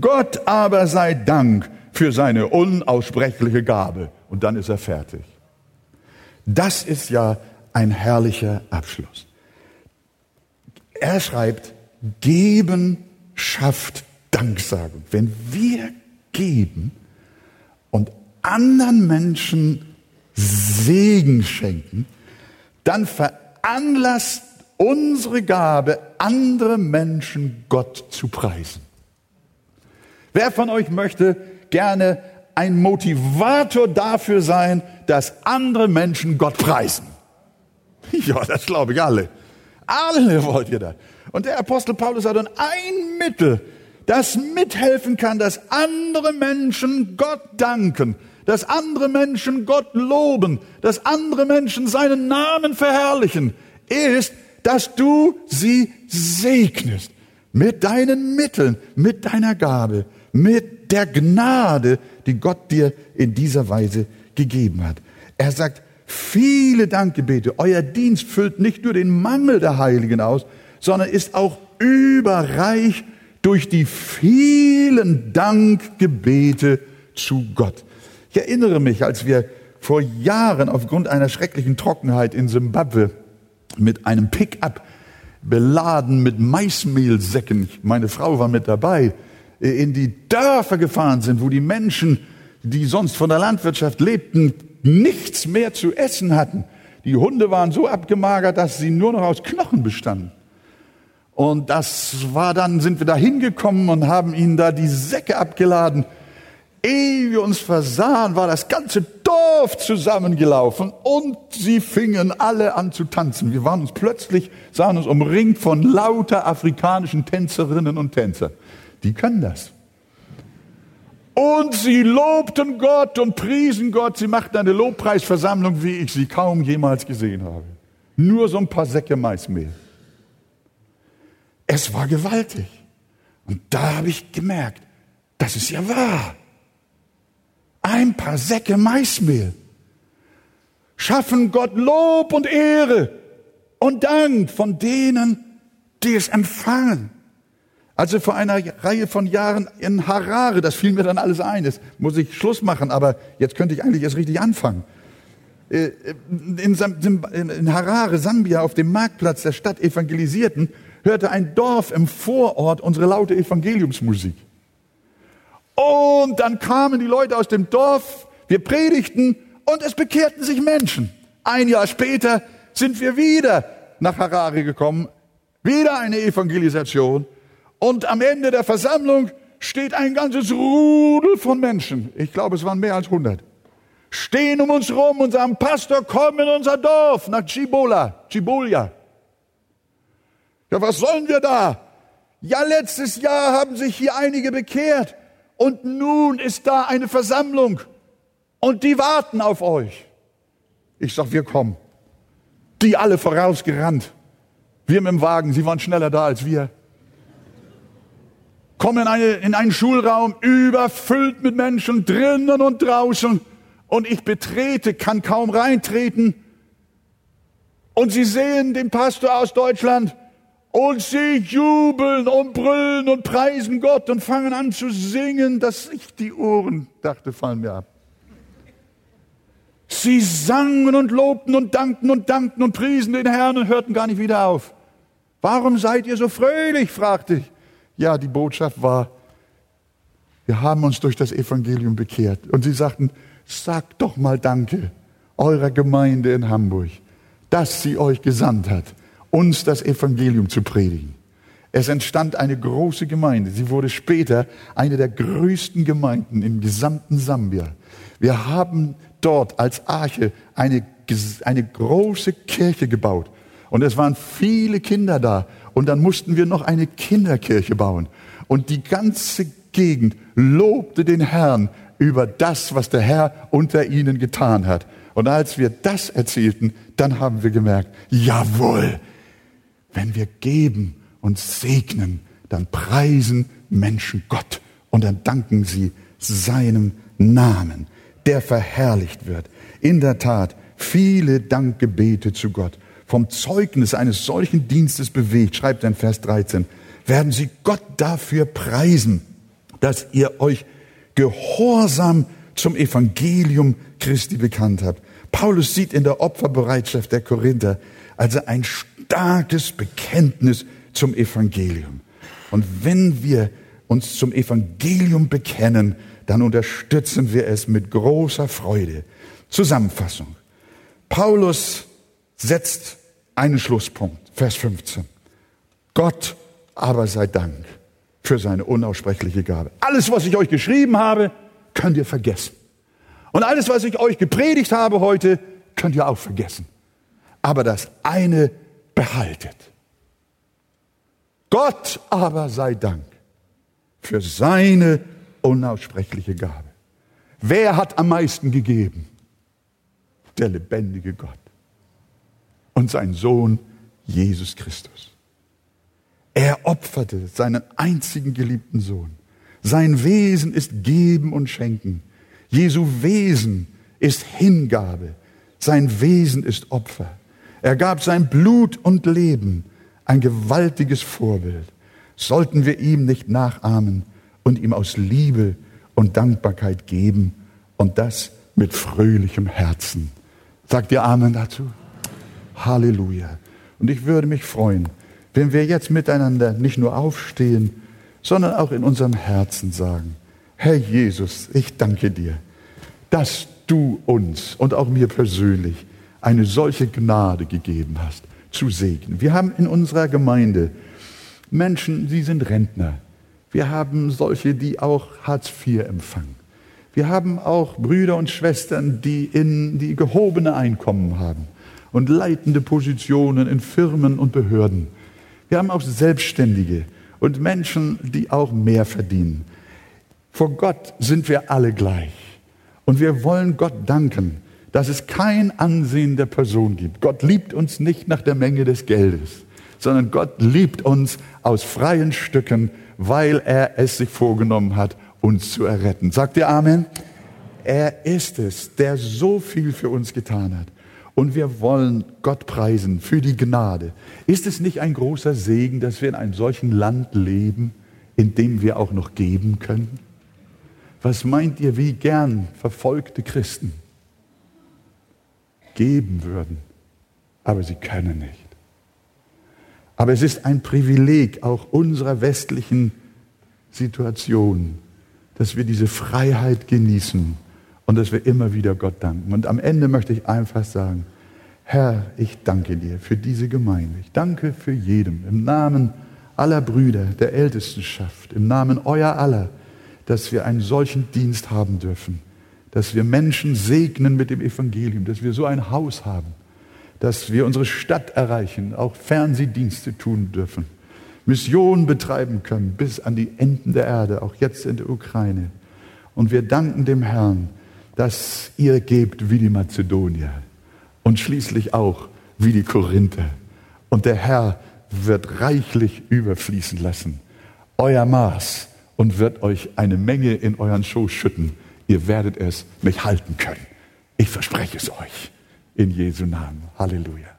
Gott aber sei Dank für seine unaussprechliche Gabe. Und dann ist er fertig. Das ist ja ein herrlicher Abschluss. Er schreibt, geben schafft Danksagung. Wenn wir geben und anderen Menschen Segen schenken, dann veranlasst unsere Gabe, andere Menschen Gott zu preisen. Wer von euch möchte gerne ein Motivator dafür sein, dass andere Menschen Gott preisen? Ja, das glaube ich alle. Alle wollt ihr das. Und der Apostel Paulus hat dann ein Mittel, das mithelfen kann, dass andere Menschen Gott danken, dass andere Menschen Gott loben, dass andere Menschen seinen Namen verherrlichen, ist, dass du sie segnest mit deinen Mitteln, mit deiner Gabe, mit der Gnade, die Gott dir in dieser Weise gegeben hat. Er sagt, viele Dankgebete, euer Dienst füllt nicht nur den Mangel der Heiligen aus, sondern ist auch überreich durch die vielen Dankgebete zu Gott. Ich erinnere mich, als wir vor Jahren aufgrund einer schrecklichen Trockenheit in Simbabwe mit einem Pickup beladen mit Maismehlsäcken, meine Frau war mit dabei, in die Dörfer gefahren sind, wo die Menschen, die sonst von der Landwirtschaft lebten, nichts mehr zu essen hatten. Die Hunde waren so abgemagert, dass sie nur noch aus Knochen bestanden. Und das war dann, sind wir da hingekommen und haben ihnen da die Säcke abgeladen. Ehe wir uns versahen, war das ganze Dorf zusammengelaufen und sie fingen alle an zu tanzen. Wir waren uns plötzlich, sahen uns umringt von lauter afrikanischen Tänzerinnen und Tänzer. Die können das. Und sie lobten Gott und priesen Gott. Sie machten eine Lobpreisversammlung, wie ich sie kaum jemals gesehen habe. Nur so ein paar Säcke Maismehl. Es war gewaltig. Und da habe ich gemerkt, das ist ja wahr. Ein paar Säcke Maismehl schaffen Gott Lob und Ehre und Dank von denen, die es empfangen. Also vor einer Reihe von Jahren in Harare, das fiel mir dann alles ein, jetzt muss ich Schluss machen, aber jetzt könnte ich eigentlich erst richtig anfangen. Äh, in Harare, Sambia, auf dem Marktplatz der Stadt Evangelisierten, hörte ein Dorf im Vorort unsere laute Evangeliumsmusik. Und dann kamen die Leute aus dem Dorf, wir predigten und es bekehrten sich Menschen. Ein Jahr später sind wir wieder nach Harare gekommen, wieder eine Evangelisation und am Ende der Versammlung steht ein ganzes Rudel von Menschen, ich glaube es waren mehr als 100, stehen um uns rum und sagen, Pastor, komm in unser Dorf nach Chibola, Chibolia. Ja, was sollen wir da? Ja, letztes Jahr haben sich hier einige bekehrt und nun ist da eine Versammlung und die warten auf euch. Ich sag, wir kommen. Die alle vorausgerannt. Wir mit dem Wagen, sie waren schneller da als wir. Kommen in, eine, in einen Schulraum, überfüllt mit Menschen, drinnen und draußen. Und ich betrete, kann kaum reintreten. Und sie sehen den Pastor aus Deutschland und sie jubeln und brüllen und preisen Gott und fangen an zu singen, dass ich die Ohren dachte, fallen mir ab. Sie sangen und lobten und dankten und dankten und priesen den Herrn und hörten gar nicht wieder auf. Warum seid ihr so fröhlich? fragte ich. Ja, die Botschaft war, wir haben uns durch das Evangelium bekehrt. Und sie sagten, sagt doch mal Danke eurer Gemeinde in Hamburg, dass sie euch gesandt hat, uns das Evangelium zu predigen. Es entstand eine große Gemeinde. Sie wurde später eine der größten Gemeinden im gesamten Sambia. Wir haben dort als Arche eine, eine große Kirche gebaut. Und es waren viele Kinder da. Und dann mussten wir noch eine Kinderkirche bauen. Und die ganze Gegend lobte den Herrn über das, was der Herr unter ihnen getan hat. Und als wir das erzählten, dann haben wir gemerkt, jawohl, wenn wir geben und segnen, dann preisen Menschen Gott und dann danken sie seinem Namen, der verherrlicht wird. In der Tat, viele Dankgebete zu Gott. Vom Zeugnis eines solchen Dienstes bewegt, schreibt er in Vers 13, werden sie Gott dafür preisen, dass ihr euch gehorsam zum Evangelium Christi bekannt habt. Paulus sieht in der Opferbereitschaft der Korinther also ein starkes Bekenntnis zum Evangelium. Und wenn wir uns zum Evangelium bekennen, dann unterstützen wir es mit großer Freude. Zusammenfassung. Paulus setzt einen Schlusspunkt, Vers 15. Gott aber sei Dank für seine unaussprechliche Gabe. Alles, was ich euch geschrieben habe, könnt ihr vergessen. Und alles, was ich euch gepredigt habe heute, könnt ihr auch vergessen. Aber das eine behaltet. Gott aber sei Dank für seine unaussprechliche Gabe. Wer hat am meisten gegeben? Der lebendige Gott und sein Sohn Jesus Christus. Er opferte seinen einzigen geliebten Sohn. Sein Wesen ist Geben und Schenken. Jesu Wesen ist Hingabe. Sein Wesen ist Opfer. Er gab sein Blut und Leben, ein gewaltiges Vorbild. Sollten wir ihm nicht nachahmen und ihm aus Liebe und Dankbarkeit geben und das mit fröhlichem Herzen. Sagt ihr Amen dazu? Halleluja. Und ich würde mich freuen, wenn wir jetzt miteinander nicht nur aufstehen, sondern auch in unserem Herzen sagen, Herr Jesus, ich danke dir, dass du uns und auch mir persönlich eine solche Gnade gegeben hast, zu segnen. Wir haben in unserer Gemeinde Menschen, sie sind Rentner. Wir haben solche, die auch Hartz IV empfangen. Wir haben auch Brüder und Schwestern, die in die gehobene Einkommen haben und leitende Positionen in Firmen und Behörden. Wir haben auch Selbstständige und Menschen, die auch mehr verdienen. Vor Gott sind wir alle gleich. Und wir wollen Gott danken, dass es kein Ansehen der Person gibt. Gott liebt uns nicht nach der Menge des Geldes, sondern Gott liebt uns aus freien Stücken, weil er es sich vorgenommen hat, uns zu erretten. Sagt ihr Amen? Er ist es, der so viel für uns getan hat. Und wir wollen Gott preisen für die Gnade. Ist es nicht ein großer Segen, dass wir in einem solchen Land leben, in dem wir auch noch geben können? Was meint ihr, wie gern verfolgte Christen geben würden, aber sie können nicht? Aber es ist ein Privileg auch unserer westlichen Situation, dass wir diese Freiheit genießen und dass wir immer wieder Gott danken. Und am Ende möchte ich einfach sagen, Herr, ich danke dir für diese Gemeinde. Ich danke für jedem im Namen aller Brüder der Ältestenschaft, im Namen euer aller, dass wir einen solchen Dienst haben dürfen, dass wir Menschen segnen mit dem Evangelium, dass wir so ein Haus haben, dass wir unsere Stadt erreichen, auch Fernsehdienste tun dürfen, Mission betreiben können bis an die Enden der Erde, auch jetzt in der Ukraine. Und wir danken dem Herrn, dass ihr gebt wie die Mazedonier und schließlich auch wie die Korinther. Und der Herr wird reichlich überfließen lassen. Euer Maß und wird euch eine Menge in euren Schoß schütten. Ihr werdet es nicht halten können. Ich verspreche es euch. In Jesu Namen. Halleluja.